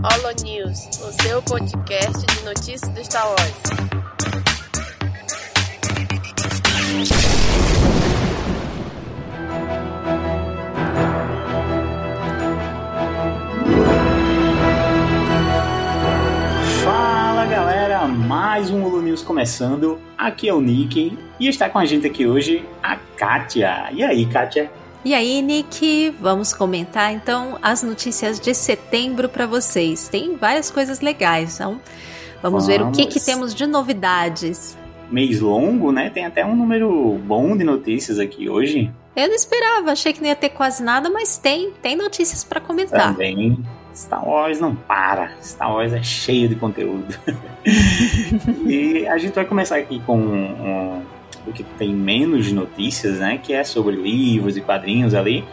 Holo News, o seu podcast de notícias do Star Wars. Fala galera, mais um Holo News começando. Aqui é o Nick e está com a gente aqui hoje a Kátia. E aí, Kátia? E aí, Nick, vamos comentar então as notícias de setembro para vocês. Tem várias coisas legais, então vamos, vamos. ver o que, que temos de novidades. Mês longo, né? Tem até um número bom de notícias aqui hoje. Eu não esperava, achei que não ia ter quase nada, mas tem, tem notícias para comentar. Também. Star Wars não para. Star Wars é cheio de conteúdo. e a gente vai começar aqui com um, o que tem menos notícias, né? Que é sobre livros e quadrinhos ali.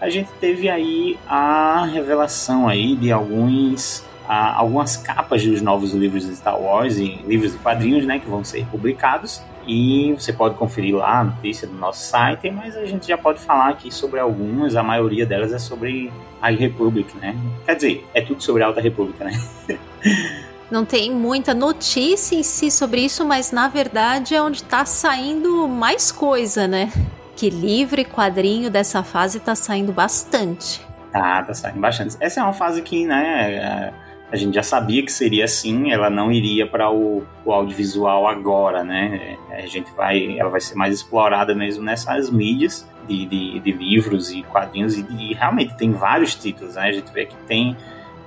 A gente teve aí a revelação aí de alguns algumas capas dos novos livros de Star Wars e livros e quadrinhos, né, que vão ser publicados. E você pode conferir lá a notícia do nosso site, mas a gente já pode falar aqui sobre algumas, a maioria delas é sobre a Republic, né? Quer dizer, é tudo sobre a Alta República, né? Não tem muita notícia em si sobre isso, mas na verdade é onde está saindo mais coisa, né? Que livro e quadrinho dessa fase está saindo bastante. Tá, tá saindo bastante. Essa é uma fase que, né, a gente já sabia que seria assim, ela não iria para o, o, audiovisual agora, né? A gente vai, ela vai ser mais explorada mesmo nessas mídias de, de, de livros e quadrinhos e, e, realmente tem vários títulos, né? A gente vê que tem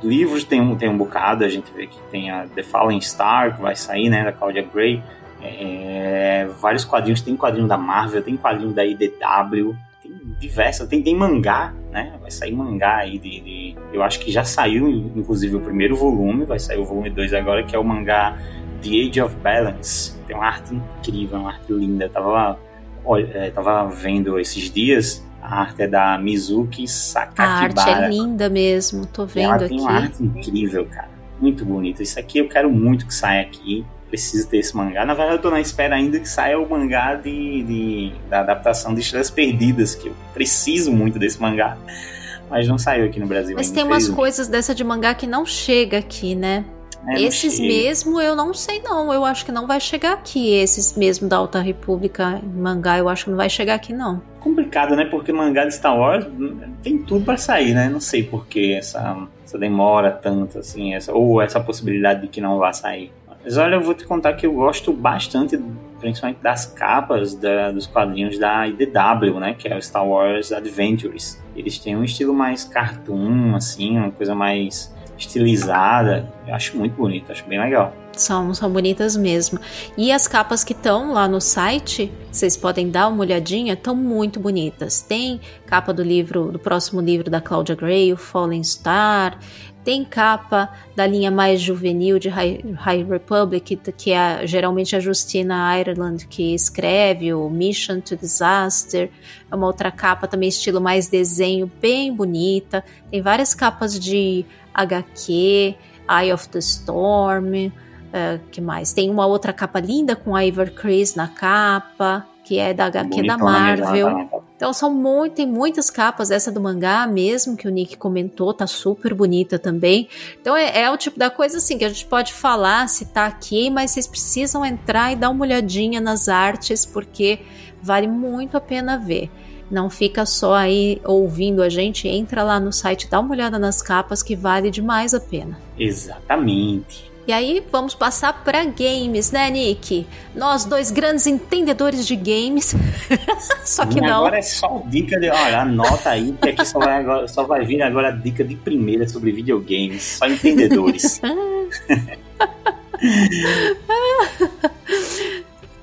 livros tem um, tem um bocado, a gente vê que tem a The Fallen Star, que vai sair, né, da Claudia Gray, é, vários quadrinhos, tem quadrinho da Marvel, tem quadrinho da IDW, tem diversas, tem, tem mangá, né, vai sair mangá aí de, de, eu acho que já saiu, inclusive, o primeiro volume, vai sair o volume 2 agora, que é o mangá The Age of Balance, tem uma arte incrível, uma arte linda, eu tava, olha, é, tava vendo esses dias, a arte é da Mizuki Sakakibara. A arte é linda mesmo, tô vendo ela aqui. Tem uma arte incrível, cara. Muito bonita. Isso aqui eu quero muito que saia aqui. Preciso ter esse mangá. Na verdade, eu tô na espera ainda que saia o mangá de, de da adaptação de Estrelas Perdidas, que eu preciso muito desse mangá. Mas não saiu aqui no Brasil. Mas ainda, tem umas coisas dessa de mangá que não chega aqui, né? É, esses mesmo eu não sei não, eu acho que não vai chegar aqui. Esses mesmo da Alta República mangá, eu acho que não vai chegar aqui não. Complicado, né? Porque mangá de Star Wars tem tudo para sair, né? Não sei por que essa, essa demora tanto assim, essa, ou essa possibilidade de que não vá sair. Mas olha, eu vou te contar que eu gosto bastante, principalmente das capas da, dos quadrinhos da IDW, né? Que é o Star Wars Adventures. Eles têm um estilo mais cartoon, assim, uma coisa mais estilizada. Eu acho muito bonito, acho bem legal. São, são bonitas mesmo. E as capas que estão lá no site, vocês podem dar uma olhadinha, estão muito bonitas. Tem capa do livro, do próximo livro da Claudia Gray, o Fallen Star. Tem capa da linha mais juvenil de High, High Republic, que é geralmente a Justina Ireland que escreve, o Mission to Disaster. É uma outra capa também estilo mais desenho, bem bonita. Tem várias capas de HQ, Eye of the Storm, uh, que mais? Tem uma outra capa linda com a Ivor Chris na capa, que é da HQ da Marvel. Então são muito, tem muitas capas, essa do mangá mesmo, que o Nick comentou, tá super bonita também. Então é, é, o tipo da coisa assim que a gente pode falar se tá aqui, mas vocês precisam entrar e dar uma olhadinha nas artes, porque vale muito a pena ver. Não fica só aí ouvindo a gente, entra lá no site, dá uma olhada nas capas que vale demais a pena. Exatamente. E aí vamos passar para games, né, Nick? Nós dois grandes entendedores de games. só que não. Agora é só dica de, olha, anota aí que aqui só vai, agora, só vai vir agora a dica de primeira sobre videogames, só entendedores.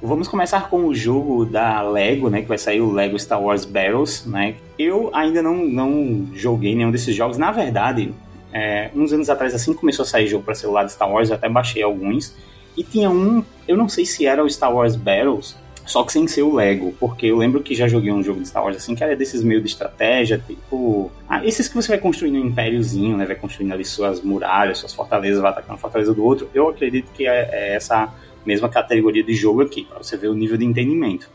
Vamos começar com o jogo da Lego, né? Que vai sair o Lego Star Wars Battles, né? Eu ainda não, não joguei nenhum desses jogos. Na verdade, é, uns anos atrás, assim começou a sair jogo para celular de Star Wars, eu até baixei alguns. E tinha um, eu não sei se era o Star Wars Battles, só que sem ser o Lego, porque eu lembro que já joguei um jogo de Star Wars assim, que era desses meio de estratégia, tipo. Ah, esses que você vai construindo um impériozinho, né? Vai construindo ali suas muralhas, suas fortalezas, vai atacando a fortaleza do outro. Eu acredito que é, é essa mesma categoria de jogo aqui, para você ver o nível de entendimento.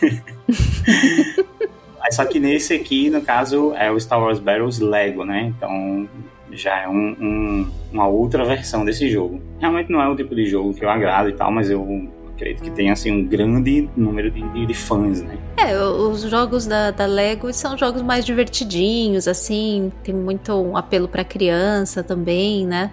Só que nesse aqui, no caso, é o Star Wars Battles Lego, né? Então, já é um, um, uma outra versão desse jogo. Realmente não é o tipo de jogo que eu agrado e tal, mas eu acredito que tem assim um grande número de, de, de fãs, né? É, os jogos da, da, Lego são jogos mais divertidinhos, assim, tem muito um apelo para criança também, né?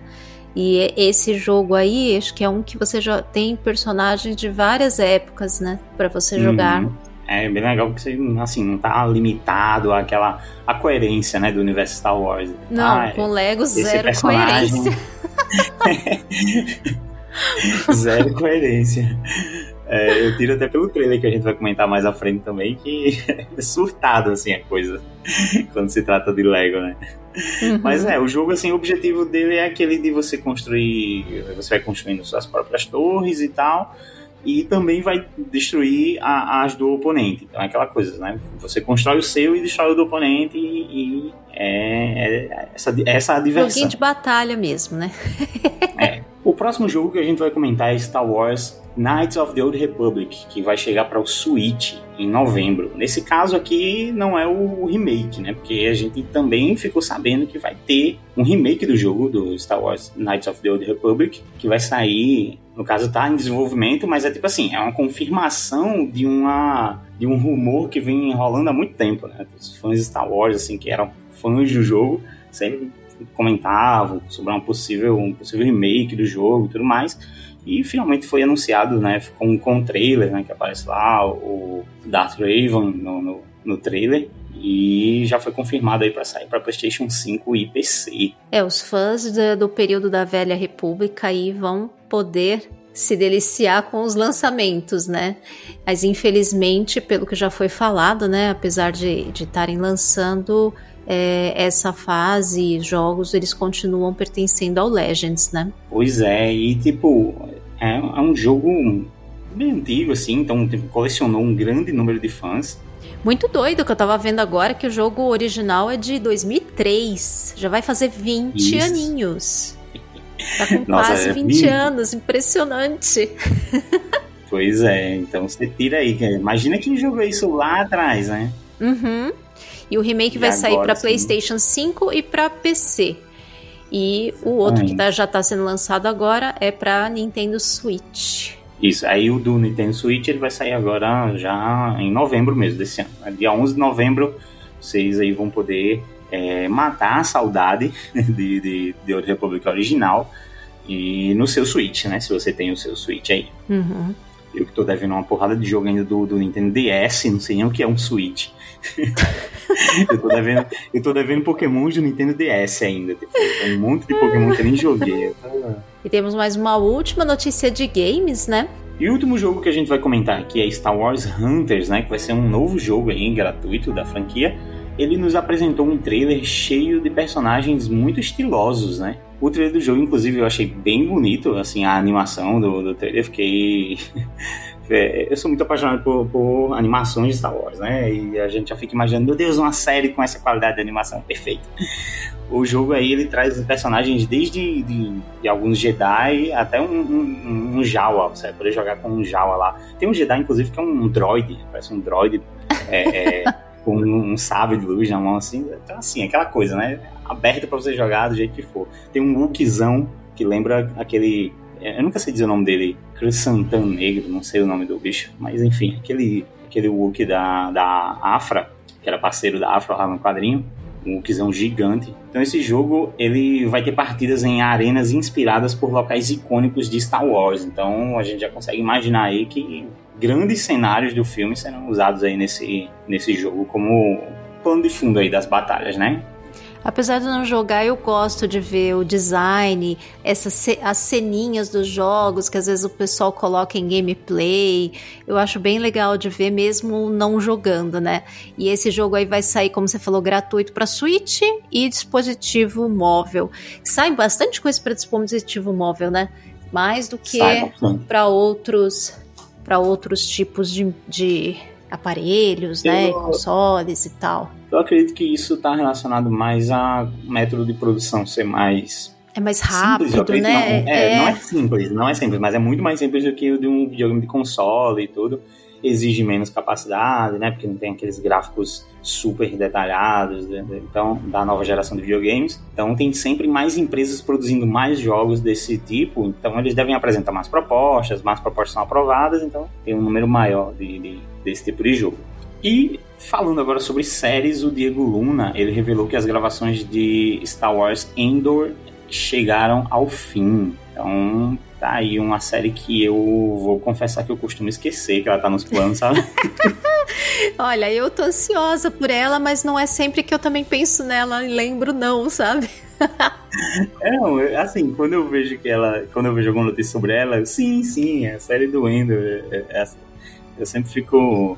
E esse jogo aí, acho que é um que você já tem personagens de várias épocas, né, para você uhum. jogar. É bem legal porque você, assim, não tá limitado àquela a coerência, né, do universo Star Wars. Não, ah, com Lego zero personagem... coerência. zero coerência. É, eu tiro até pelo trailer que a gente vai comentar mais à frente também, que é surtado, assim, a coisa, quando se trata de Lego, né? Uhum. Mas é, o jogo, assim, o objetivo dele é aquele de você construir, você vai construindo suas próprias torres e tal, e também vai destruir a, as do oponente. Então é aquela coisa, né? Você constrói o seu e destrói o do oponente e, e é, é, essa, essa a diversão. Joguinho de batalha mesmo, né? é. O próximo jogo que a gente vai comentar é Star Wars Knights of the Old Republic, que vai chegar para o Switch em novembro. Nesse caso aqui não é o remake, né? Porque a gente também ficou sabendo que vai ter um remake do jogo do Star Wars Knights of the Old Republic, que vai sair, no caso tá em desenvolvimento, mas é tipo assim, é uma confirmação de uma de um rumor que vem rolando há muito tempo, né? Os fãs de Star Wars assim que eram fãs do jogo sempre comentavam sobre uma possível, um possível remake do jogo e tudo mais. E finalmente foi anunciado, né, com, com um trailer, né, que aparece lá, o Darth Raven no, no, no trailer. E já foi confirmado aí para sair para PlayStation 5 e PC. É, os fãs do, do período da Velha República aí vão poder se deliciar com os lançamentos, né? Mas infelizmente, pelo que já foi falado, né, apesar de estarem lançando é, essa fase, jogos, eles continuam pertencendo ao Legends, né? Pois é, e tipo, é, é um jogo bem antigo, assim, então tipo, colecionou um grande número de fãs. Muito doido que eu tava vendo agora que o jogo original é de 2003. Já vai fazer 20 Isso. aninhos. Tá com Nossa, quase 20 é anos, impressionante. Pois é, então você tira aí. Imagina quem jogou isso lá atrás, né? Uhum. E o remake e vai sair para PlayStation 5 e para PC. E o outro que tá, já está sendo lançado agora é para Nintendo Switch. Isso, aí o do Nintendo Switch ele vai sair agora já em novembro mesmo desse ano. Dia 11 de novembro vocês aí vão poder é, matar a saudade de, de, de Old Republic original e no seu Switch, né? Se você tem o seu Switch aí. Uhum. Eu que tô devendo uma porrada de jogo ainda do, do Nintendo DS, não sei nem o que é um Switch. eu, tô devendo, eu tô devendo Pokémon de Nintendo DS ainda. Tipo, um monte de Pokémon que eu nem joguei. E temos mais uma última notícia de games, né? E o último jogo que a gente vai comentar aqui é Star Wars Hunters, né? Que vai ser um novo jogo aí, gratuito da franquia. Ele nos apresentou um trailer cheio de personagens muito estilosos, né? O trailer do jogo, inclusive, eu achei bem bonito, assim, a animação do, do trailer. Fiquei é, eu sou muito apaixonado por, por, animações de Star Wars, né? E a gente já fica imaginando, meu Deus, uma série com essa qualidade de animação perfeita. O jogo aí ele traz personagens desde de, de alguns Jedi até um, um, um, Jawa. Você vai poder jogar com um Jawa lá. Tem um Jedi, inclusive, que é um droid, parece um droid é, é, com um, um de luz na mão, assim. Então, assim, aquela coisa, né? Aberta para você jogar do jeito que for. Tem um Wookzão que lembra aquele eu nunca sei dizer o nome dele, Crescentan Negro, não sei o nome do bicho, mas enfim, aquele, aquele Wookie da, da Afra, que era parceiro da Afra lá no quadrinho, um Wookizão gigante. Então esse jogo ele vai ter partidas em arenas inspiradas por locais icônicos de Star Wars. Então a gente já consegue imaginar aí que grandes cenários do filme serão usados aí nesse, nesse jogo como plano de fundo aí das batalhas, né? Apesar de não jogar, eu gosto de ver o design, essas as ceninhas dos jogos que às vezes o pessoal coloca em gameplay. Eu acho bem legal de ver mesmo não jogando, né? E esse jogo aí vai sair, como você falou, gratuito para Switch e dispositivo móvel. Sai bastante coisa para dispositivo móvel, né? Mais do que para outros para outros tipos de, de aparelhos, eu, né, consoles e tal. Eu acredito que isso está relacionado mais a método de produção ser mais é mais rápido, simples, né? Não, é, é, não é simples, não é simples, mas é muito mais simples do que o de um videogame de console e tudo. Exige menos capacidade, né? Porque não tem aqueles gráficos super detalhados, né? então da nova geração de videogames. Então tem sempre mais empresas produzindo mais jogos desse tipo. Então eles devem apresentar mais propostas, mais propostas são aprovadas. Então tem um número maior de, de desse tipo de jogo. E falando agora sobre séries, o Diego Luna ele revelou que as gravações de Star Wars Endor chegaram ao fim. Então tá aí uma série que eu vou confessar que eu costumo esquecer que ela tá nos planos, sabe? Olha, eu tô ansiosa por ela, mas não é sempre que eu também penso nela e lembro não, sabe? é, assim, quando eu vejo que ela, quando eu vejo alguma notícia sobre ela, sim, sim, é a série do Endor, é, é, eu sempre fico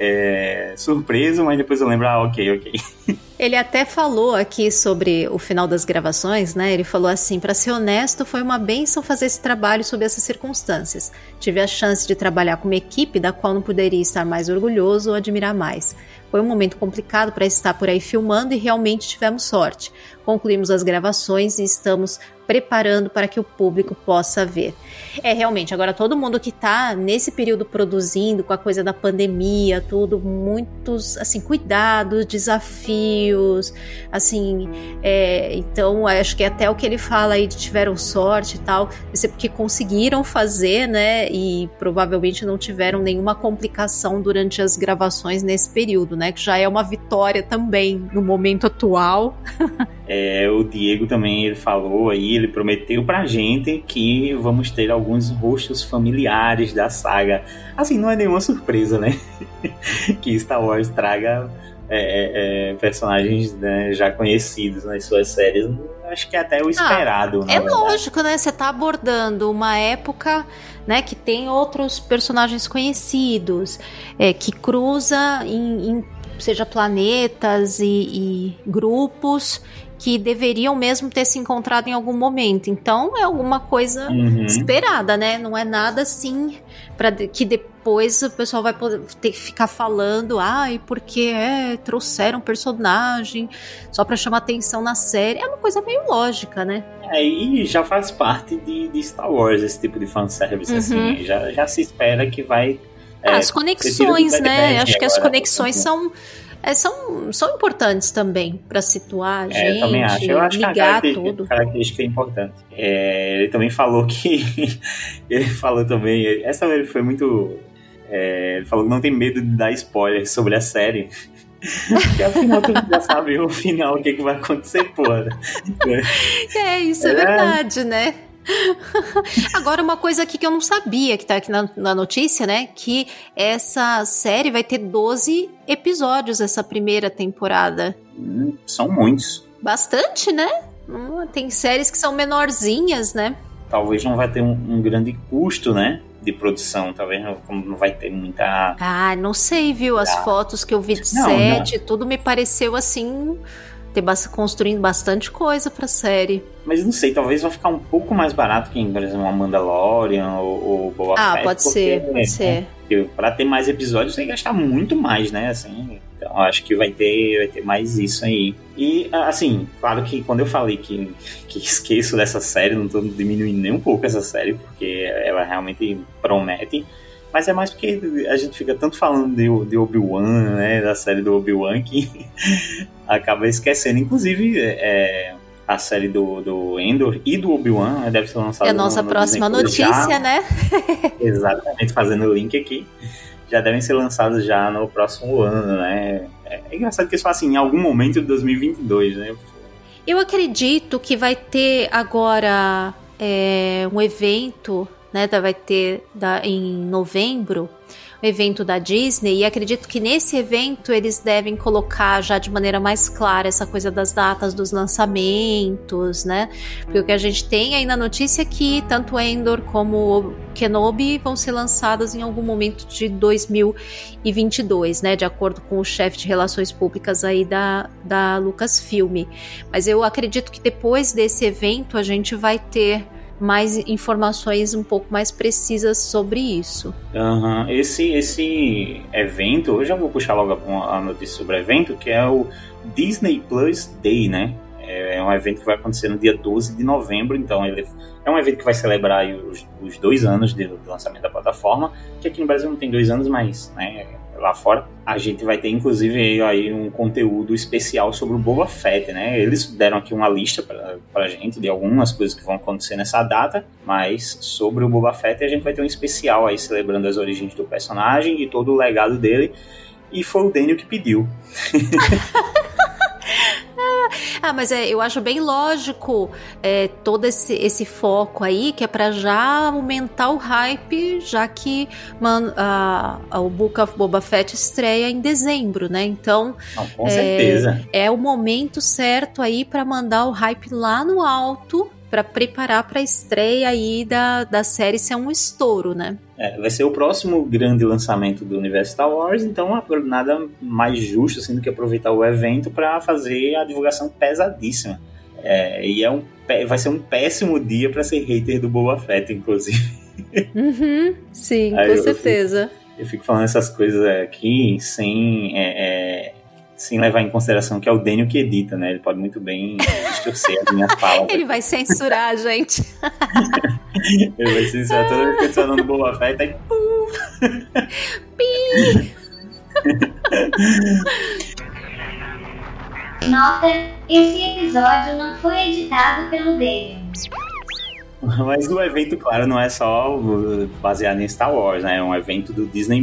é, surpreso, mas depois eu lembro, ah, ok, ok. Ele até falou aqui sobre o final das gravações, né? Ele falou assim: para ser honesto, foi uma benção fazer esse trabalho sob essas circunstâncias. Tive a chance de trabalhar com uma equipe da qual não poderia estar mais orgulhoso ou admirar mais. Foi um momento complicado para estar por aí filmando e realmente tivemos sorte. Concluímos as gravações e estamos preparando para que o público possa ver. É realmente, agora todo mundo que está nesse período produzindo com a coisa da pandemia, tudo, muitos assim, cuidados, desafios, assim, é, então acho que até o que ele fala aí de tiveram sorte e tal, é porque conseguiram fazer, né? E provavelmente não tiveram nenhuma complicação durante as gravações nesse período, né? Que já é uma vitória também no momento atual. É, o Diego também ele falou aí, ele prometeu pra gente que vamos ter alguns rostos familiares da saga. Assim, não é nenhuma surpresa, né? que Star Wars traga é, é, é, personagens né, já conhecidos nas suas séries. Acho que é até o ah, esperado. Ah, é verdade. lógico, né? Você tá abordando uma época né, que tem outros personagens conhecidos, é, que cruza em, em seja planetas e, e grupos que deveriam mesmo ter se encontrado em algum momento. Então é alguma coisa uhum. esperada, né? Não é nada assim para que depois o pessoal vai poder ter que ficar falando, ai, porque é, trouxeram personagem só para chamar atenção na série. É uma coisa meio lógica, né? É, e já faz parte de, de Star Wars esse tipo de fanservice, assim. uhum. assim. Já, já se espera que vai. É, as conexões, né? Acho que as conexões são é, são, são importantes também para situar a gente, é, eu também acho. Eu acho ligar que a tudo. característica é importante. É, ele também falou que ele falou também, essa ele foi muito é, ele falou que não tem medo de dar spoiler sobre a série. Porque afinal tu já sabe o final, o que, que vai acontecer, porra. É, isso é, é verdade, né? Agora, uma coisa aqui que eu não sabia, que tá aqui na, na, notícia, né? Que essa série vai ter 12 episódios essa primeira temporada. Hum, são muitos. Bastante, né? Hum, tem séries que são menorzinhas, né? Talvez não vai ter um, um grande custo, né? De produção, talvez não, não vai ter muita. Ah, não sei, viu? As ah. fotos que eu vi de não, set, não. tudo me pareceu assim ter construindo bastante coisa pra série. Mas não sei, talvez vai ficar um pouco mais barato que, por exemplo, uma Mandalorian ou, ou Boa Ah, Fett, pode porque, ser, pode né, ser. Pra ter mais episódios tem que gastar muito mais, né? Assim, então acho que vai ter, vai ter mais isso aí. E, assim, claro que quando eu falei que, que esqueço dessa série, não tô diminuindo nem um pouco essa série, porque ela realmente promete. Mas é mais porque a gente fica tanto falando de, de Obi-Wan, né? Da série do Obi-Wan, que acaba esquecendo. Inclusive, é, a série do, do Endor e do Obi-Wan né, deve ser lançada. É a nossa no, próxima notícia, já. né? Exatamente, fazendo o link aqui. Já devem ser lançados já no próximo ano, né? É, é engraçado que isso assim, em algum momento de 2022, né? Eu acredito que vai ter agora é, um evento né? Vai ter da, em novembro evento da Disney e acredito que nesse evento eles devem colocar já de maneira mais clara essa coisa das datas dos lançamentos, né? Porque o que a gente tem aí na notícia é que tanto Endor como Kenobi vão ser lançadas em algum momento de 2022, né? De acordo com o chefe de relações públicas aí da, da Lucasfilm. Mas eu acredito que depois desse evento a gente vai ter mais informações um pouco mais precisas sobre isso. Uhum. Esse, esse evento, eu já vou puxar logo a notícia sobre o evento, que é o Disney Plus Day, né? É, É um evento que vai acontecer no dia 12 de novembro, então ele é um evento que vai celebrar os, os dois anos de, lançamento da plataforma, que aqui no Brasil não tem dois anos, mas né, lá fora. A gente vai ter, inclusive, aí um conteúdo especial sobre o Boba Fett, né? Eles deram aqui uma lista pra, pra gente de algumas coisas que vão acontecer nessa data, mas sobre o Boba Fett a gente vai ter um especial aí celebrando as origens do personagem e todo o legado dele. E foi o Daniel que pediu. Ah, mas é, eu acho bem lógico é, todo esse, esse foco aí, que é para já aumentar o hype, já que man, a, a, o Book of Boba Fett estreia em dezembro, né? Então, com é, certeza. é o momento certo aí para mandar o hype lá no alto para preparar para a estreia aí da, da série ser um estouro, né? É, vai ser o próximo grande lançamento do universo Star Wars, então nada mais justo assim, do que aproveitar o evento para fazer a divulgação pesadíssima. É, e é um, vai ser um péssimo dia para ser hater do Boba Fett, inclusive. Uhum, sim, Aí com eu certeza. Fico, eu fico falando essas coisas aqui sem é, é sem levar em consideração que é o Daniel que edita, né? Ele pode muito bem distorcer a minha fala. Ele vai censurar a gente. Ele vai censurar toda vez que eu falando Boba Fett, aí... Pi! Nota, esse episódio não foi editado pelo Daniel. Mas o evento, claro, não é só baseado em Star Wars, né? É um evento do Disney+,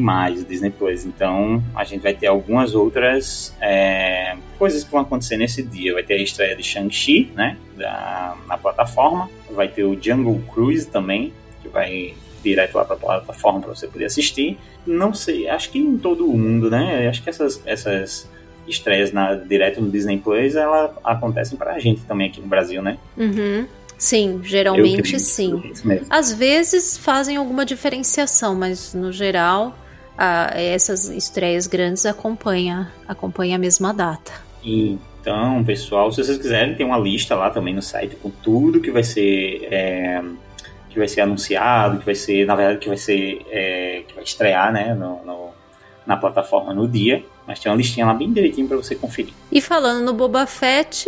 Disney Plus. Então, a gente vai ter algumas outras é, coisas que vão acontecer nesse dia. Vai ter a estreia de Shang-Chi, né? Da, na plataforma. Vai ter o Jungle Cruise também, que vai direto lá para plataforma para você poder assistir. Não sei, acho que em todo o mundo, né? Acho que essas, essas estreias na, direto no Disney Plus, elas acontecem para a gente também aqui no Brasil, né? Uhum. Sim, geralmente sim. Às vezes fazem alguma diferenciação, mas no geral a, essas estreias grandes acompanham, acompanham a mesma data. Então, pessoal, se vocês quiserem, tem uma lista lá também no site com tudo que vai ser é, que vai ser anunciado, que vai ser, na verdade, que vai ser é, que vai estrear, né, no, no, na plataforma no dia. Mas tem uma listinha lá bem direitinho para você conferir. E falando no Boba Fett,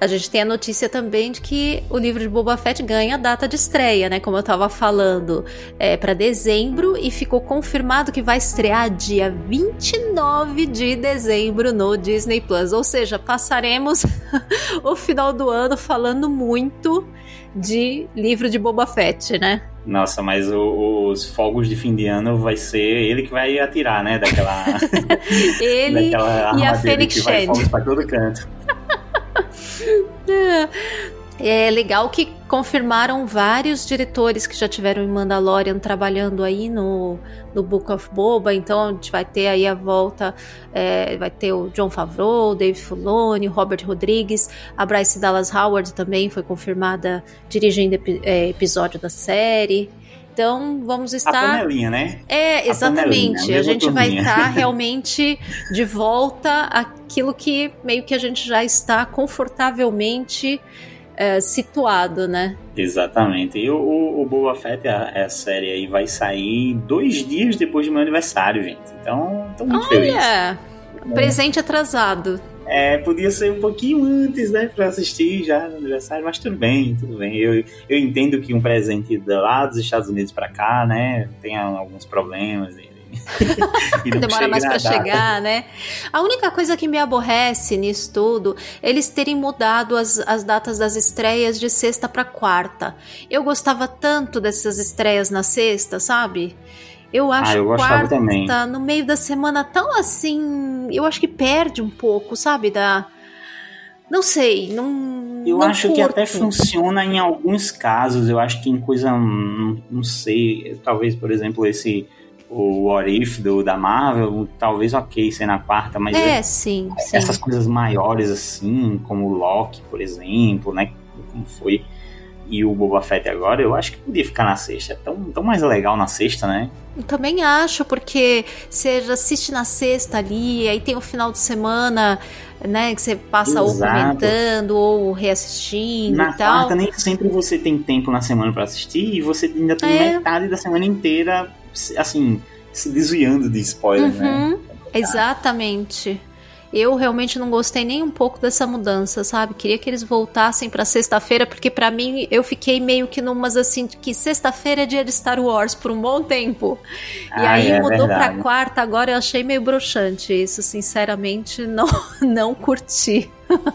a gente tem a notícia também de que o livro de Boba Fett ganha a data de estreia, né? Como eu estava falando, é, para dezembro e ficou confirmado que vai estrear dia 29 de dezembro no Disney Plus. Ou seja, passaremos o final do ano falando muito de livro de Boba Fett, né? Nossa, mas o, os fogos de fim de ano vai ser ele que vai atirar, né? Daquela. ele daquela e a Fênix que vai fogos pra todo canto. É legal que confirmaram vários diretores que já tiveram em Mandalorian trabalhando aí no, no Book of Boba, então a gente vai ter aí a volta, é, vai ter o John Favreau, Dave Filoni, Robert Rodrigues, a Bryce Dallas Howard também foi confirmada dirigindo é, episódio da série. Então vamos estar. A panelinha, né? É, exatamente. A, a gente vai estar realmente de volta àquilo que meio que a gente já está confortavelmente é, situado, né? Exatamente. E o, o Boba Fett, a, a, série aí, vai sair dois dias depois do meu aniversário, gente. Então, tô muito Olha, feliz. Olha! Presente atrasado. É, podia ser um pouquinho antes, né, para assistir já no aniversário, mas tudo bem, tudo bem. Eu, eu entendo que um presente lá dos Estados Unidos para cá, né, tem alguns problemas. E, Demora mais para chegar, né? A única coisa que me aborrece nisso tudo, eles terem mudado as, as datas das estreias de sexta para quarta. Eu gostava tanto dessas estreias na sexta, sabe? Eu acho ah, eu quarta, também. no meio da semana, tão assim. Eu acho que perde um pouco, sabe? Da. Não sei, não. Eu não acho curto. que até funciona em alguns casos. Eu acho que em coisa. Não, não sei. Talvez, por exemplo, esse. O What If do, da Marvel, talvez ok ser na quarta, mas. É, é sim, Essas sim. coisas maiores, assim, como o Loki, por exemplo, né? Como foi e o Boba Fett agora, eu acho que podia ficar na sexta. É tão, tão mais legal na sexta, né? Eu também acho, porque você assiste na sexta ali, aí tem o final de semana, né, que você passa Exato. ou comentando ou reassistindo na e tal. quarta nem sempre você tem tempo na semana para assistir e você ainda tem é. metade da semana inteira, assim, se desviando de spoiler, né? uhum. né? Exatamente. Eu realmente não gostei nem um pouco dessa mudança, sabe? Queria que eles voltassem para sexta-feira, porque para mim eu fiquei meio que numas assim, que sexta-feira é dia de Star Wars por um bom tempo. Ah, e aí é mudou para quarta, agora eu achei meio broxante isso, sinceramente, não não curti.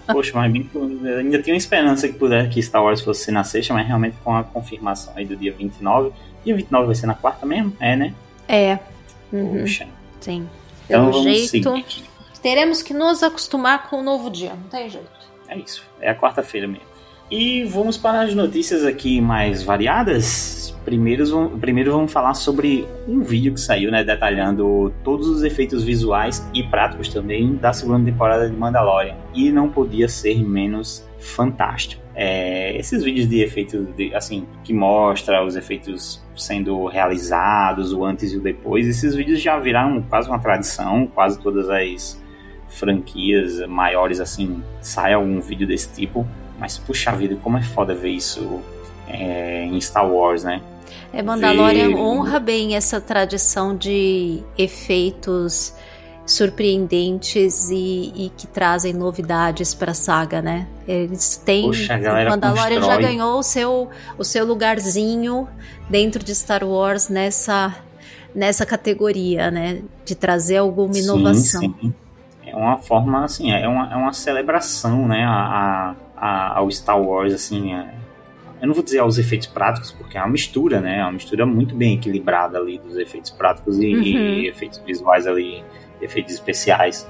Poxa, mas bem, ainda tinha uma esperança que pudesse que Star Wars fosse na sexta, mas realmente com a confirmação aí do dia 29. Dia 29 vai ser na quarta mesmo? É, né? É. Uhum. Poxa. Sim. Pelo então, jeito. Seguir. Teremos que nos acostumar com o novo dia, não tem jeito. É isso, é a quarta-feira mesmo. E vamos para as notícias aqui mais variadas. Primeiro, primeiro vamos falar sobre um vídeo que saiu, né, detalhando todos os efeitos visuais e práticos também da segunda temporada de Mandalorian. E não podia ser menos fantástico. É, esses vídeos de efeitos, de, assim, que mostra os efeitos sendo realizados, o antes e o depois, esses vídeos já viraram quase uma tradição, quase todas as franquias maiores assim, sai algum vídeo desse tipo. Mas puxa vida, como é foda ver isso é, em Star Wars, né? É, Mandalorian ver... honra bem essa tradição de efeitos surpreendentes e, e que trazem novidades para a saga, né? Eles têm. Puxa, a Mandalorian constrói. já ganhou o seu, o seu lugarzinho dentro de Star Wars nessa, nessa categoria, né? De trazer alguma inovação. Sim, sim é uma forma, assim, é uma, é uma celebração, né, a, a, ao Star Wars, assim, é, eu não vou dizer aos efeitos práticos, porque é uma mistura, né, é uma mistura muito bem equilibrada ali dos efeitos práticos e, uhum. e efeitos visuais ali, efeitos especiais.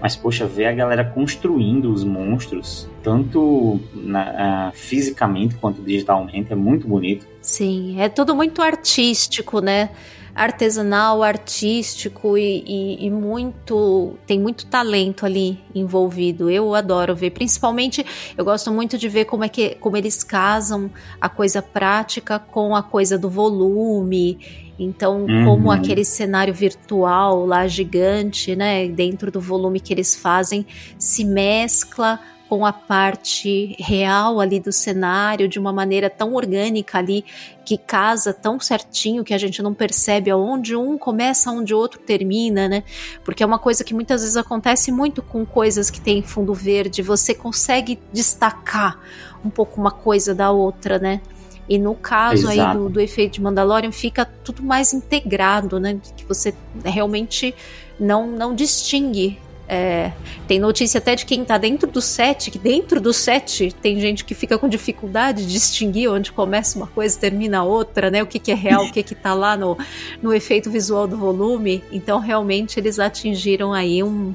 Mas, poxa, ver a galera construindo os monstros, tanto na, uh, fisicamente quanto digitalmente, é muito bonito. Sim, é tudo muito artístico, né? Artesanal, artístico e, e, e, muito. tem muito talento ali envolvido. Eu adoro ver. Principalmente, eu gosto muito de ver como é que como eles casam a coisa prática com a coisa do volume. Então, uhum. como aquele cenário virtual lá gigante, né, dentro do volume que eles fazem, se mescla com a parte real ali do cenário de uma maneira tão orgânica ali que casa tão certinho que a gente não percebe aonde um começa, onde o outro termina, né? Porque é uma coisa que muitas vezes acontece muito com coisas que tem fundo verde, você consegue destacar um pouco uma coisa da outra, né? E no caso Exato. aí do, do efeito de Mandalorian fica tudo mais integrado, né? Que você realmente não, não distingue é, tem notícia até de quem tá dentro do set, que dentro do set tem gente que fica com dificuldade de distinguir onde começa uma coisa e termina outra, né? O que, que é real, o que, que tá lá no, no efeito visual do volume. Então, realmente, eles atingiram aí um,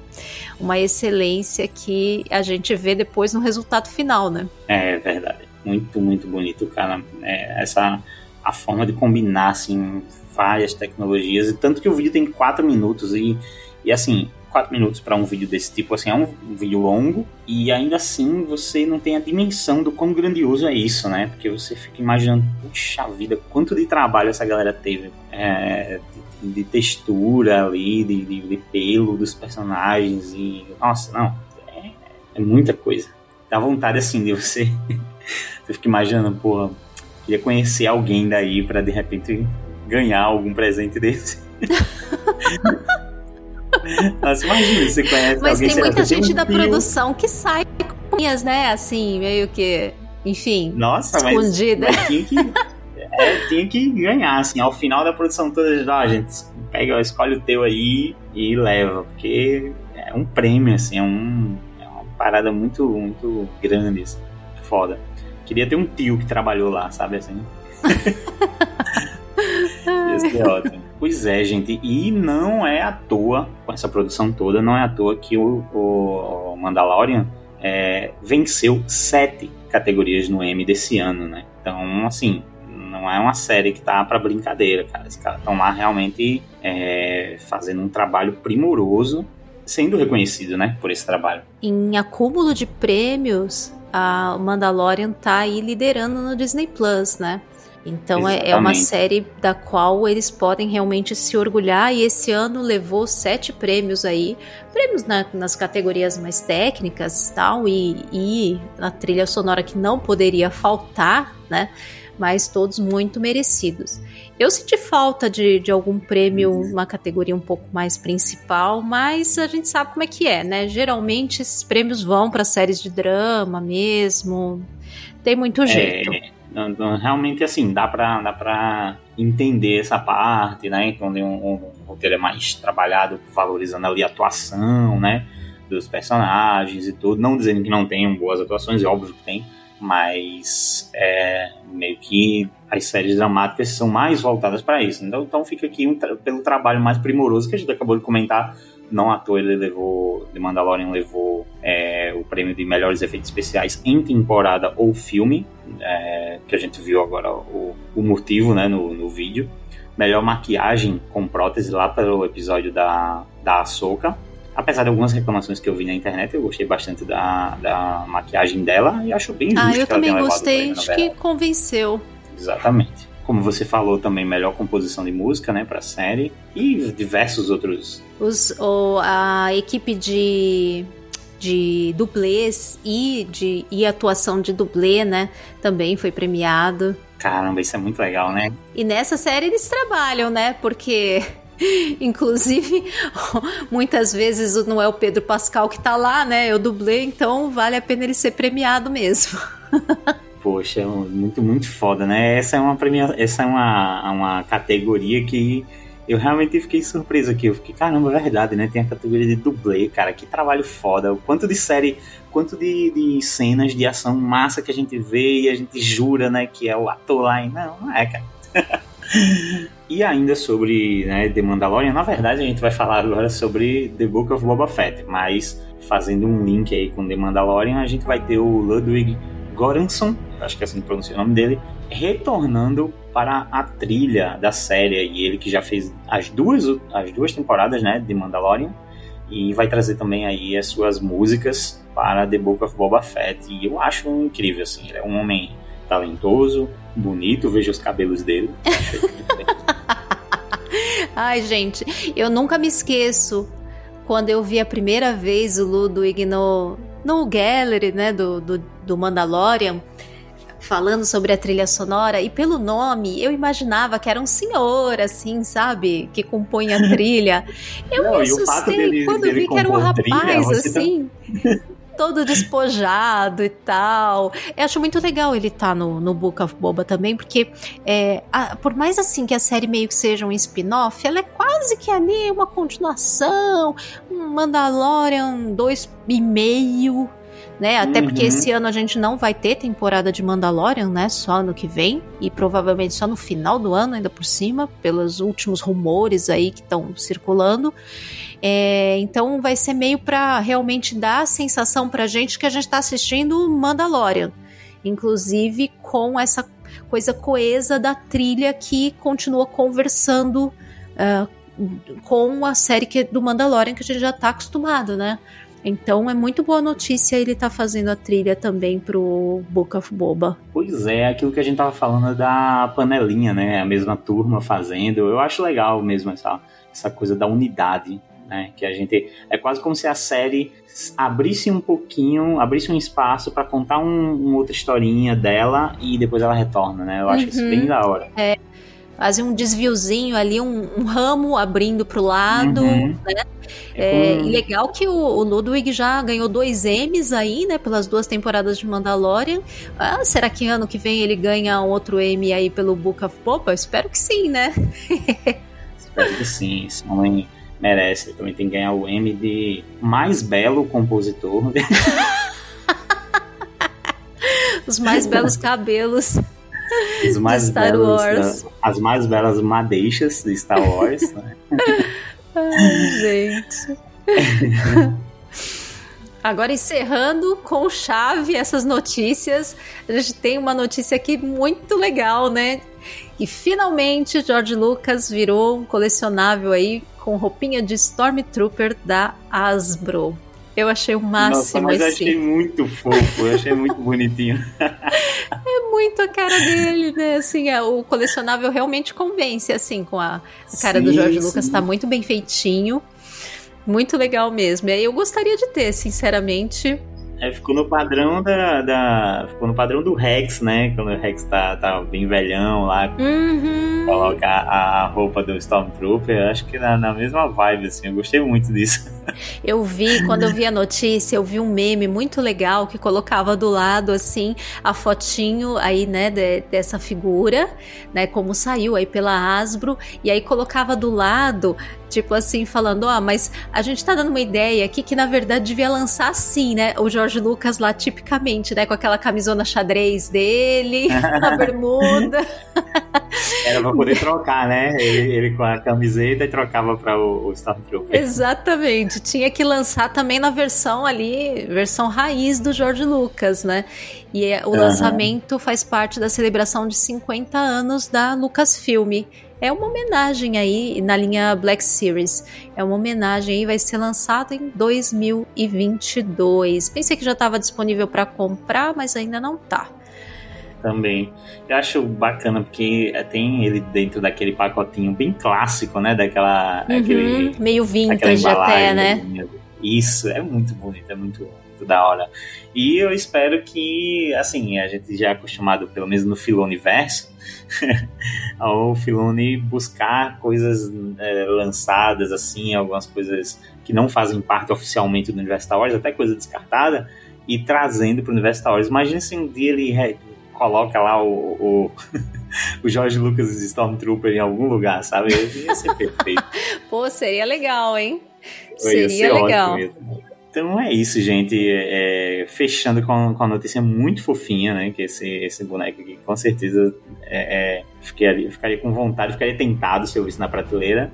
uma excelência que a gente vê depois no resultado final, né? É verdade. Muito, muito bonito, cara. É, essa a forma de combinar, assim, várias tecnologias. E tanto que o vídeo tem quatro minutos e, e assim, 4 minutos para um vídeo desse tipo, assim, é um, vídeo longo e ainda assim você não tem a dimensão do quão grandioso é isso, né? Porque você fica imaginando, puxa vida, quanto de trabalho essa galera teve é, de, de, textura ali, de, de, de, pelo dos personagens e. Nossa, não, é, é muita coisa. Dá vontade assim de você. você fica imaginando, porra, queria conhecer alguém daí para de repente ganhar algum presente desse. Mas imagina, você conhece Mas alguém, tem muita gente um da produção que sai com minhas, né? Assim, meio que, enfim, Nossa, escondida. Mas, mas tinha, que, é, tinha que ganhar, assim, ao final da produção toda, ó, gente, pega, escolhe o teu aí e leva, porque é um prêmio, assim, é, um, é uma parada muito, muito grande, assim, foda. Queria ter um tio que trabalhou lá, sabe assim? Ia ser ótimo. Pois é, gente, e não é à toa, com essa produção toda, não é à toa que o, o Mandalorian é, venceu sete categorias no M desse ano, né? Então, assim, não é uma série que tá para brincadeira, cara. Os caras estão lá realmente é, fazendo um trabalho primoroso, sendo reconhecido, né, por esse trabalho. Em acúmulo de prêmios, a Mandalorian tá aí liderando no Disney Plus, né? Então é, é, uma série da qual eles podem realmente se orgulhar e esse ano levou sete prêmios aí, prêmios na, nas categorias mais técnicas tal e, e na trilha sonora que não poderia faltar, né? Mas todos muito merecidos. Eu senti falta de, de algum prêmio, uma categoria um pouco mais principal, mas a gente sabe como é que é, né? Geralmente esses prêmios vão para séries de drama mesmo. Tem muito é, jeito. É realmente assim dá para dá para entender essa parte né? Então um, um, um roteiro é mais trabalhado valorizando ali a atuação né? Dos personagens e tudo. Não dizendo que não tenham boas atuações é óbvio que tem mas é meio que as séries dramáticas são mais voltadas para isso. Então, então fica aqui um tra pelo trabalho mais primoroso que a gente acabou de comentar. Não à toa ele levou, The Mandalorian levou é, o prêmio de melhores efeitos especiais em temporada ou filme, que a gente viu agora o, o motivo né, no, no vídeo. Melhor maquiagem com prótese lá para o episódio da, da Ahsoka. Apesar de algumas reclamações que eu vi na internet, eu gostei bastante da, da maquiagem dela e acho bem justo Ah, eu também gostei, acho que convenceu. Exatamente como você falou também, melhor composição de música, né, para a série e diversos outros. Os, o, a equipe de de dublês e de e atuação de dublê, né, também foi premiado. Caramba, isso é muito legal, né? E nessa série eles trabalham, né? Porque Inclusive, muitas vezes não é o Pedro Pascal que tá lá, né? Eu dublei, então vale a pena ele ser premiado mesmo. Poxa, é muito, muito foda, né? Essa é uma premia... essa é uma, uma categoria que eu realmente fiquei surpreso aqui. Eu fiquei, caramba, é verdade, né? Tem a categoria de dublê, cara. Que trabalho foda. O quanto de série, quanto de, de cenas de ação massa que a gente vê e a gente jura, né, que é o ator lá. E não, não é, cara. e ainda sobre né, The Mandalorian, na verdade a gente vai falar agora sobre The Book of Boba Fett, mas fazendo um link aí com The Mandalorian, a gente vai ter o Ludwig Goranson, acho que é assim que pronuncia o nome dele, retornando para a trilha da série. E ele que já fez as duas, as duas temporadas né, de Mandalorian. E vai trazer também aí as suas músicas para The Book of Boba Fett. E eu acho incrível, assim. Ele é um homem talentoso, bonito, veja os cabelos dele. Ai, gente, eu nunca me esqueço quando eu vi a primeira vez o Ludwig no, no gallery, né, do, do, do Mandalorian, falando sobre a trilha sonora, e pelo nome eu imaginava que era um senhor, assim, sabe? Que compõe a trilha. Eu Não, me assustei dele, quando dele vi que era um rapaz, trilha, tá assim. Tá... todo despojado e tal. Eu acho muito legal ele estar tá no, no Book of Boba também, porque é, a, por mais assim que a série meio que seja um spin-off, ela é quase que ali uma continuação, um Mandalorian 2,5 né? Até uhum. porque esse ano a gente não vai ter temporada de Mandalorian, né? Só ano que vem e provavelmente só no final do ano, ainda por cima, pelos últimos rumores aí que estão circulando. É, então vai ser meio para realmente dar a sensação pra gente que a gente tá assistindo Mandalorian. Inclusive com essa coisa coesa da trilha que continua conversando uh, com a série que, do Mandalorian que a gente já tá acostumado, né? Então é muito boa notícia ele estar tá fazendo a trilha também pro Book of Boba. Pois é, aquilo que a gente tava falando da panelinha, né? A mesma turma fazendo. Eu acho legal mesmo essa, essa coisa da unidade. Né, que a gente é quase como se a série abrisse um pouquinho, abrisse um espaço para contar um, uma outra historinha dela e depois ela retorna, né? Eu acho uhum. isso bem da hora. É, fazia um desviozinho ali, um, um ramo abrindo para o lado, uhum. né? É, E legal que o, o, Ludwig já ganhou dois M's aí, né? Pelas duas temporadas de Mandalorian. Ah, será que ano que vem ele ganha outro M aí pelo Book of Boba? Espero que sim, né? Espero que sim. Esse homem merece. Ele também tem que ganhar o M de mais belo compositor. Os mais belos cabelos. Os mais belos, Wars. As mais belas madeixas de Star Wars. Né? Ai, gente. Agora encerrando com chave essas notícias, a gente tem uma notícia aqui muito legal, né? E finalmente George Lucas virou um colecionável aí com roupinha de Stormtrooper da Hasbro. Eu achei o máximo Nossa, mas esse. eu achei muito fofo, eu achei muito bonitinho. é muito a cara dele, né? Assim, é, o colecionável realmente convence, assim, com a, a cara sim, do Jorge sim. Lucas, tá muito bem feitinho. Muito legal mesmo. E aí eu gostaria de ter, sinceramente. É, ficou no padrão da, da, Ficou no padrão do Rex, né? Quando o Rex tá, tá bem velhão lá. Uhum. Coloca a, a, roupa do Stormtrooper. Eu acho que na, na mesma vibe, assim. Eu gostei muito disso. Eu vi, quando eu vi a notícia, eu vi um meme muito legal que colocava do lado, assim, a fotinho aí, né, de, dessa figura, né? Como saiu aí pela Asbro. E aí colocava do lado Tipo assim, falando, ó, oh, mas a gente tá dando uma ideia aqui que na verdade devia lançar assim, né? O Jorge Lucas lá, tipicamente, né? Com aquela camisona xadrez dele, a bermuda. Era pra poder trocar, né? Ele, ele, com a camiseta e trocava para o, o Stormtrooper. Exatamente. Tinha que lançar também na versão ali, versão raiz do Jorge Lucas, né? E é, o uhum. lançamento faz parte da celebração de 50 anos da Lucasfilm é uma homenagem aí na linha Black Series. É uma homenagem aí, vai ser lançado em 2022. Pensei que já estava disponível para comprar, mas ainda não tá. Também. Eu acho bacana porque tem ele dentro daquele pacotinho bem clássico, né? Daquela. Uhum, aquele, meio vintage até, né? Isso, é muito bonito, é muito muito da hora. E eu espero que, assim, a gente já é acostumado, pelo menos no Filoniverso, ao Filone buscar coisas é, lançadas, assim, algumas coisas que não fazem parte oficialmente do Universo Star Wars, até coisa descartada, e trazendo para o Universo Star Wars. Imagina se um dia ele. Coloca lá o, o, o George Lucas Stormtrooper em algum lugar, sabe? Ia ser perfeito. Pô, seria legal, hein? Seria legal. Então é isso, gente. É, fechando com, com a notícia muito fofinha, né? Que esse, esse boneco aqui, com certeza, é, é, ficaria, ficaria com vontade, ficaria tentado se eu visse na prateleira.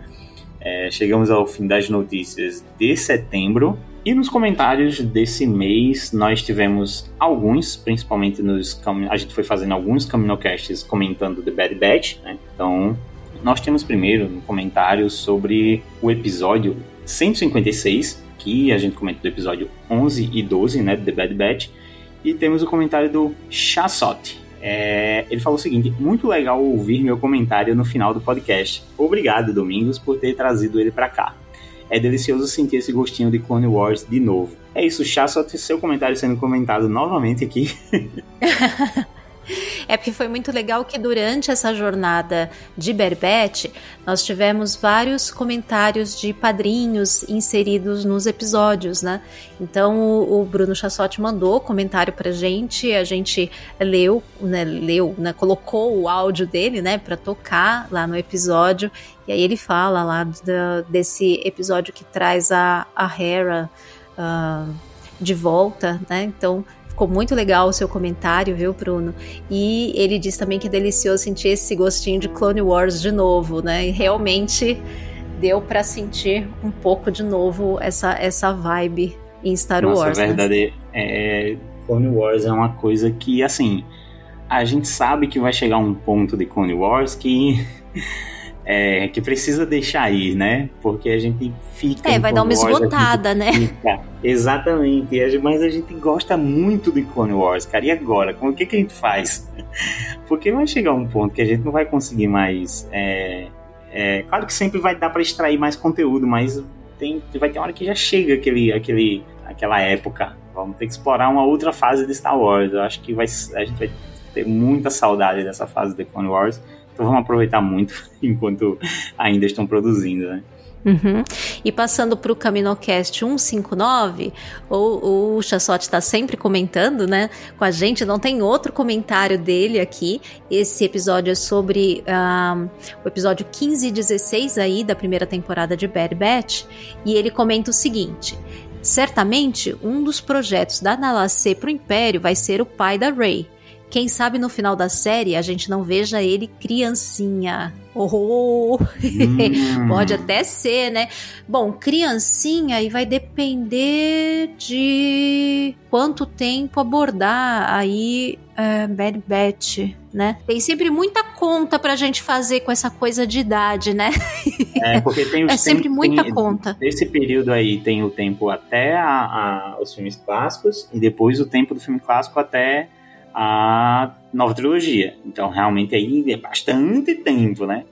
É, chegamos ao fim das notícias de setembro. E nos comentários desse mês, nós tivemos alguns, principalmente nos. A gente foi fazendo alguns Caminocasts comentando The Bad Batch, né? Então, nós temos primeiro um comentário sobre o episódio 156, aqui, a gente comenta do episódio 11 e 12, né, The Bad Batch, e temos o comentário do Chassot. É, ele falou o seguinte: muito legal ouvir meu comentário no final do podcast. Obrigado, Domingos, por ter trazido ele para cá. É delicioso sentir esse gostinho de Clone Wars de novo. É isso, Chassot, seu comentário sendo comentado novamente aqui. É porque foi muito legal que durante essa jornada de Berbete, nós tivemos vários comentários de padrinhos inseridos nos episódios, né? Então o, Bruno Chassotti mandou comentário pra gente, a gente leu, né, leu, né, colocou o áudio dele, né, para tocar lá no episódio, e aí ele fala lá desse episódio que traz a, a Hera uh, de volta, né? Então Ficou muito legal o seu comentário, viu, Bruno? E ele diz também que é delicioso sentir esse gostinho de Clone Wars de novo, né? E realmente deu para sentir um pouco de novo essa, essa vibe em Star Nossa, Wars. Na verdade, né? é, Clone Wars é uma coisa que, assim, a gente sabe que vai chegar um ponto de Clone Wars que é, que precisa deixar ir, né? Porque a gente fica. É, vai dar uma esgotada, né? Fica. Exatamente. Mas a gente gosta muito de Clone Wars, cara. E agora? O que, que a gente faz? Porque vai chegar um ponto que a gente não vai conseguir mais. É, é, claro que sempre vai dar para extrair mais conteúdo, mas tem, vai ter uma hora que já chega aquele, aquele, aquela época. Vamos ter que explorar uma outra fase de Star Wars. Eu acho que vai, a gente vai ter muita saudade dessa fase de Clone Wars. Então vamos aproveitar muito enquanto ainda estão produzindo, né? Uhum. E passando para o CaminoCast 159, o, o está sempre comentando, né? Com a gente, não tem outro comentário dele aqui. Esse episódio é sobre o episódio 15 e 16 aí da primeira temporada de Bad Batch. E ele comenta o seguinte. Certamente, um dos projetos da Nalacê para o Império vai ser o pai da Rey. Quem sabe no final da série a gente não veja ele criancinha. Oh, hum. pode até ser, né? Bom, criancinha e vai depender de quanto tempo abordar aí é, Bad Batch, né? Tem sempre muita conta pra gente fazer com essa coisa de idade, né? É, porque tem os É sempre muita tem, conta. Nesse período aí tem o tempo até a, a, os filmes clássicos e depois o tempo do filme clássico até a nova trilogia. Então, realmente, aí é bastante tempo, né?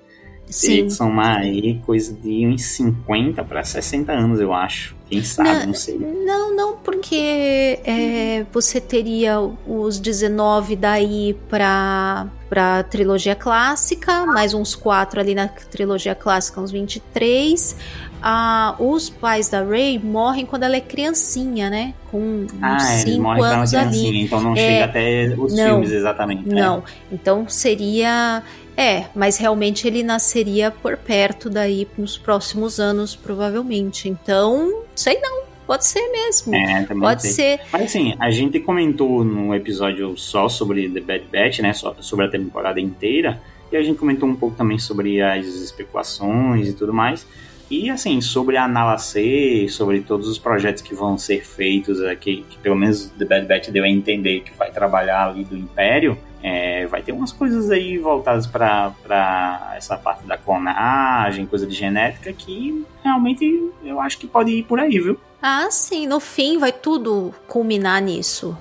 Sim. São aí coisa de uns 50 para 60 anos, eu acho. Quem sabe, não, não sei. Não, não, porque é, você teria os 19 daí pra, pra trilogia clássica, mais uns 4 ali na trilogia clássica, uns 23. Ah, os pais da Ray morrem quando ela é criancinha, né? Com ah, 5 anos ali. Então não é, chega até os não, filmes exatamente. Né? Não, então seria é, mas realmente ele nasceria por perto daí nos próximos anos, provavelmente. Então, sei não. Pode ser mesmo. É, Pode sei. ser. Mas assim, a gente comentou no episódio só sobre The Bad Batch, né? Sobre a temporada inteira. E a gente comentou um pouco também sobre as especulações e tudo mais. E assim, sobre a Nala C, sobre todos os projetos que vão ser feitos aqui, que pelo menos The Bad Batch deu a entender que vai trabalhar ali do Império, é, vai ter umas coisas aí voltadas para essa parte da clonagem, coisa de genética, que realmente eu acho que pode ir por aí, viu? Ah, sim. No fim vai tudo culminar nisso.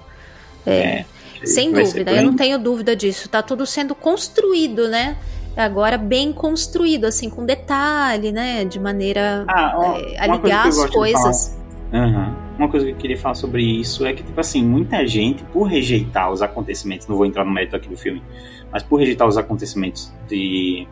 É. é sem dúvida, eu não tenho dúvida disso. Tá tudo sendo construído, né? Agora bem construído, assim, com detalhe, né? De maneira ah, ó, é, a ligar as coisas. Uhum. Uma coisa que eu queria falar sobre isso é que, tipo assim, muita gente, por rejeitar os acontecimentos, não vou entrar no mérito aqui do filme, mas por rejeitar os acontecimentos de,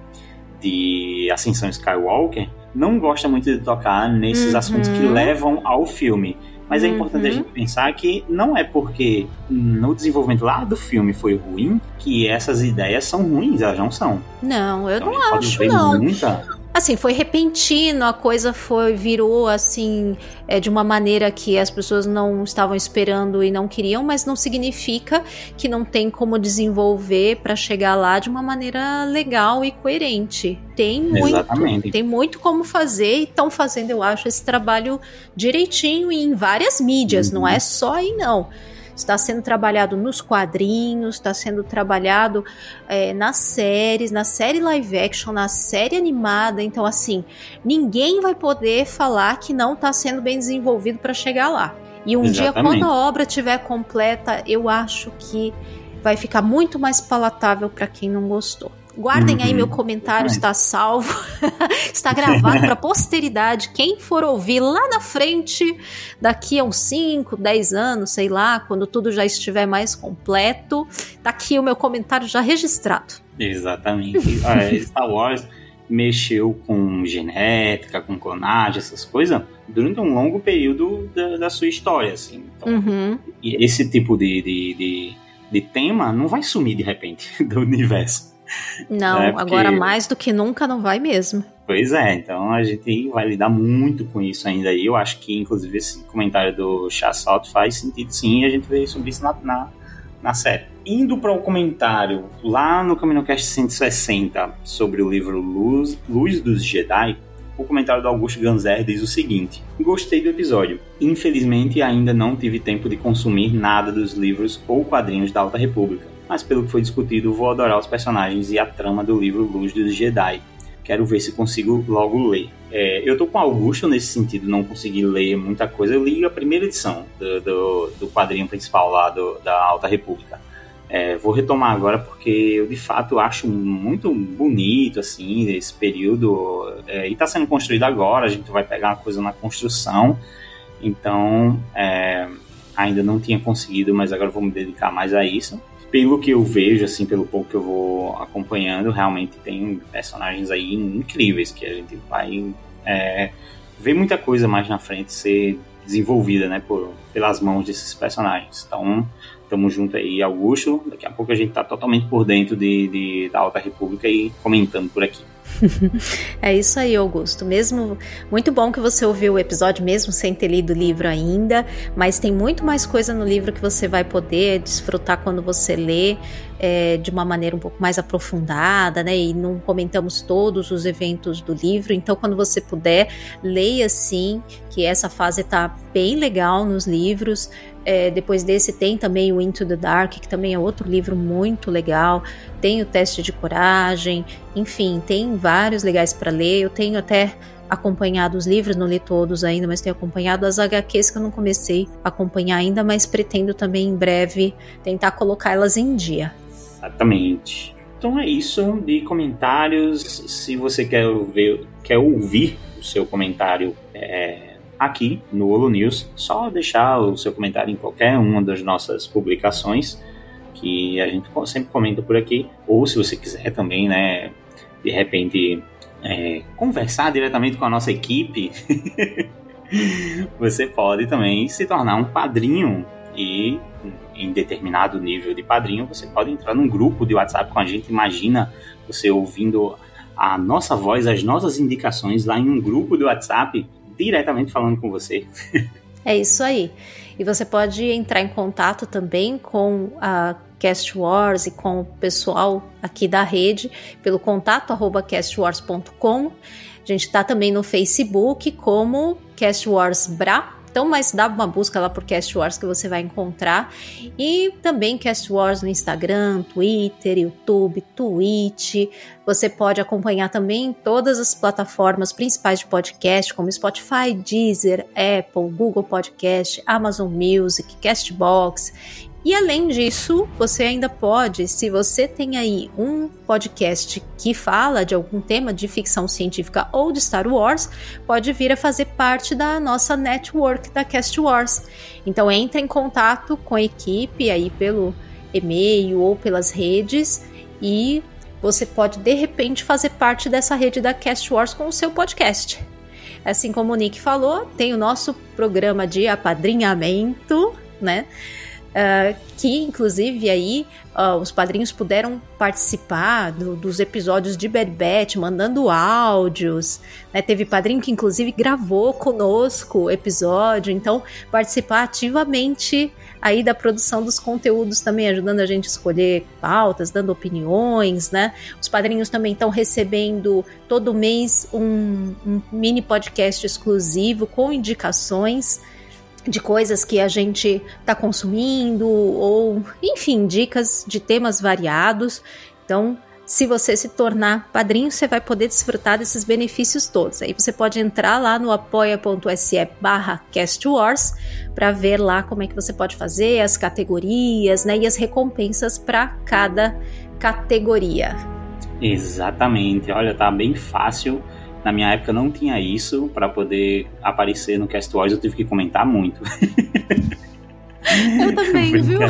de Ascensão Skywalker, não gosta muito de tocar nesses uhum. assuntos que levam ao filme. Mas é importante a uhum. gente pensar que não é porque no desenvolvimento lá do filme foi ruim que essas ideias são ruins, elas não são. Não, eu então, não acho, não. Muita assim, foi repentino, a coisa foi virou assim é, de uma maneira que as pessoas não estavam esperando e não queriam, mas não significa que não tem como desenvolver para chegar lá de uma maneira legal e coerente. Tem muito, Exatamente. tem muito como fazer e estão fazendo, eu acho, esse trabalho direitinho em várias mídias, uhum. não é só aí não está sendo trabalhado nos quadrinhos, está sendo trabalhado é, nas séries, na série live action, na série animada. Então, assim, ninguém vai poder falar que não está sendo bem desenvolvido para chegar lá. E um Exatamente. dia, quando a obra estiver completa, eu acho que vai ficar muito mais palatável para quem não gostou. Guardem uhum. aí meu comentário, está salvo, está gravado para posteridade. Quem for ouvir lá na frente, daqui a uns 5, 10 anos, sei lá, quando tudo já estiver mais completo, tá aqui o meu comentário já registrado. Exatamente. Star Wars mexeu com genética, com clonagem, essas coisas, durante um longo período da, da sua história, assim. Então, uhum. esse tipo de, de, de, de tema não vai sumir de repente do universo. Não, né? Porque... agora mais do que nunca não vai mesmo. Pois é, então a gente vai lidar muito com isso ainda aí. Eu acho que, inclusive, esse comentário do Chassalto faz sentido sim, e a gente vê sobre isso na, na, na série. Indo para o comentário lá no CaminoCast 160 sobre o livro Luz, Luz dos Jedi, o comentário do Augusto Ganzer diz o seguinte: Gostei do episódio. Infelizmente, ainda não tive tempo de consumir nada dos livros ou quadrinhos da Alta República mas pelo que foi discutido, vou adorar os personagens e a trama do livro Luz dos Jedi. Quero ver se consigo logo ler. É, eu tô com Augusto nesse sentido, não consegui ler muita coisa. Eu li a primeira edição do, do, do quadrinho principal lá do, da Alta República. É, vou retomar agora porque eu de fato acho muito bonito assim esse período é, e está sendo construído agora. A gente vai pegar uma coisa na construção, então é, ainda não tinha conseguido, mas agora vou me dedicar mais a isso pelo que eu vejo, assim, pelo pouco que eu vou acompanhando, realmente tem personagens aí incríveis que a gente vai é, ver muita coisa mais na frente ser desenvolvida, né, por, pelas mãos desses personagens. Então, estamos junto aí, Augusto. Daqui a pouco a gente tá totalmente por dentro de, de da Alta República e comentando por aqui. é isso aí, Augusto. Mesmo muito bom que você ouviu o episódio mesmo sem ter lido o livro ainda, mas tem muito mais coisa no livro que você vai poder desfrutar quando você lê é, de uma maneira um pouco mais aprofundada, né? E não comentamos todos os eventos do livro, então quando você puder, leia sim, que essa fase tá bem legal nos livros. É, depois desse tem também o Into the Dark, que também é outro livro muito legal. Tem o Teste de Coragem, enfim, tem vários legais para ler. Eu tenho até acompanhado os livros, não li todos ainda, mas tenho acompanhado as HQs que eu não comecei a acompanhar ainda, mas pretendo também em breve tentar colocá-las em dia. Exatamente. Então é isso de comentários. Se você quer ver, quer ouvir o seu comentário é, aqui no Holo News, só deixar o seu comentário em qualquer uma das nossas publicações que a gente sempre comenta por aqui. Ou se você quiser também, né, de repente é, conversar diretamente com a nossa equipe, você pode também se tornar um padrinho e em determinado nível de padrinho, você pode entrar num grupo de WhatsApp com a gente. Imagina você ouvindo a nossa voz, as nossas indicações lá em um grupo de WhatsApp diretamente falando com você. É isso aí. E você pode entrar em contato também com a Cast Wars e com o pessoal aqui da rede pelo contato arroba castwars.com. A gente está também no Facebook como Cast Wars Bra, então, mas dá uma busca lá por Cast Wars que você vai encontrar. E também Cast Wars no Instagram, Twitter, YouTube, Twitch. Você pode acompanhar também todas as plataformas principais de podcast, como Spotify, Deezer, Apple, Google Podcast, Amazon Music, Castbox e além disso, você ainda pode, se você tem aí um podcast que fala de algum tema de ficção científica ou de Star Wars, pode vir a fazer parte da nossa network da Cast Wars. Então entre em contato com a equipe aí pelo e-mail ou pelas redes e você pode de repente fazer parte dessa rede da Cast Wars com o seu podcast. Assim como o Nick falou, tem o nosso programa de apadrinhamento, né? Uh, que inclusive aí uh, os padrinhos puderam participar do, dos episódios de Bad Batch, mandando áudios. Né? Teve padrinho que inclusive gravou conosco o episódio, então participar ativamente aí da produção dos conteúdos também, ajudando a gente a escolher pautas, dando opiniões, né? Os padrinhos também estão recebendo todo mês um, um mini podcast exclusivo com indicações de coisas que a gente está consumindo, ou enfim, dicas de temas variados. Então, se você se tornar padrinho, você vai poder desfrutar desses benefícios todos. Aí você pode entrar lá no apoia.se barra castwars para ver lá como é que você pode fazer, as categorias né, e as recompensas para cada categoria. Exatamente, olha, tá bem fácil na minha época não tinha isso, para poder aparecer no Cast Wars eu tive que comentar muito. Eu também, viu?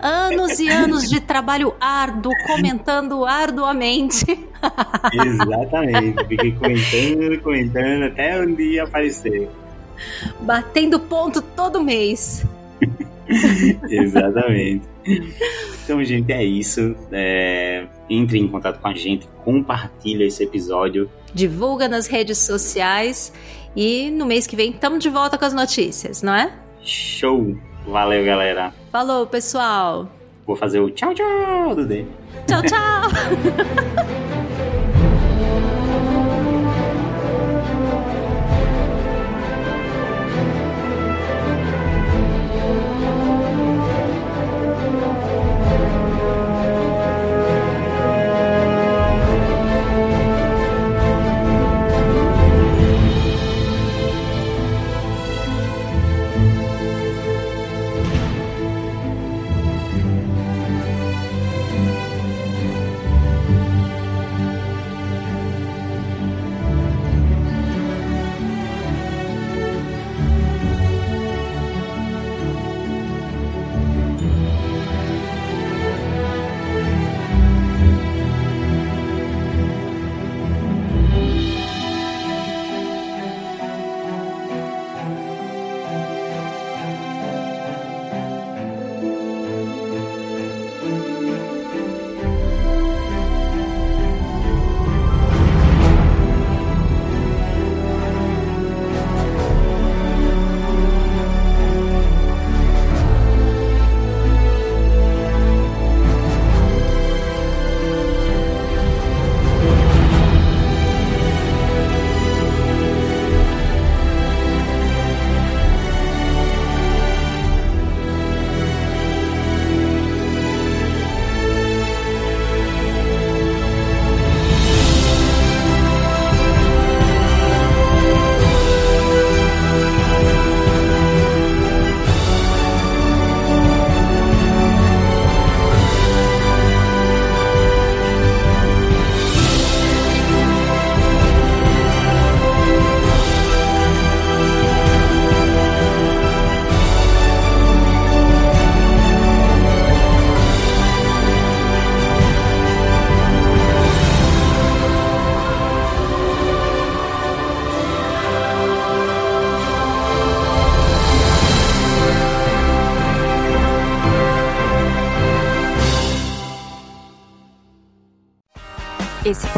anos e anos de trabalho árduo, comentando arduamente. Exatamente, fiquei comentando, comentando até um dia aparecer. Batendo ponto todo mês. Exatamente. Então, gente, é isso. É, entre em contato com a gente, compartilha esse episódio. Divulga nas redes sociais e no mês que vem estamos de volta com as notícias, não é? Show! Valeu, galera. Falou, pessoal. Vou fazer o tchau, tchau do D. Tchau, tchau.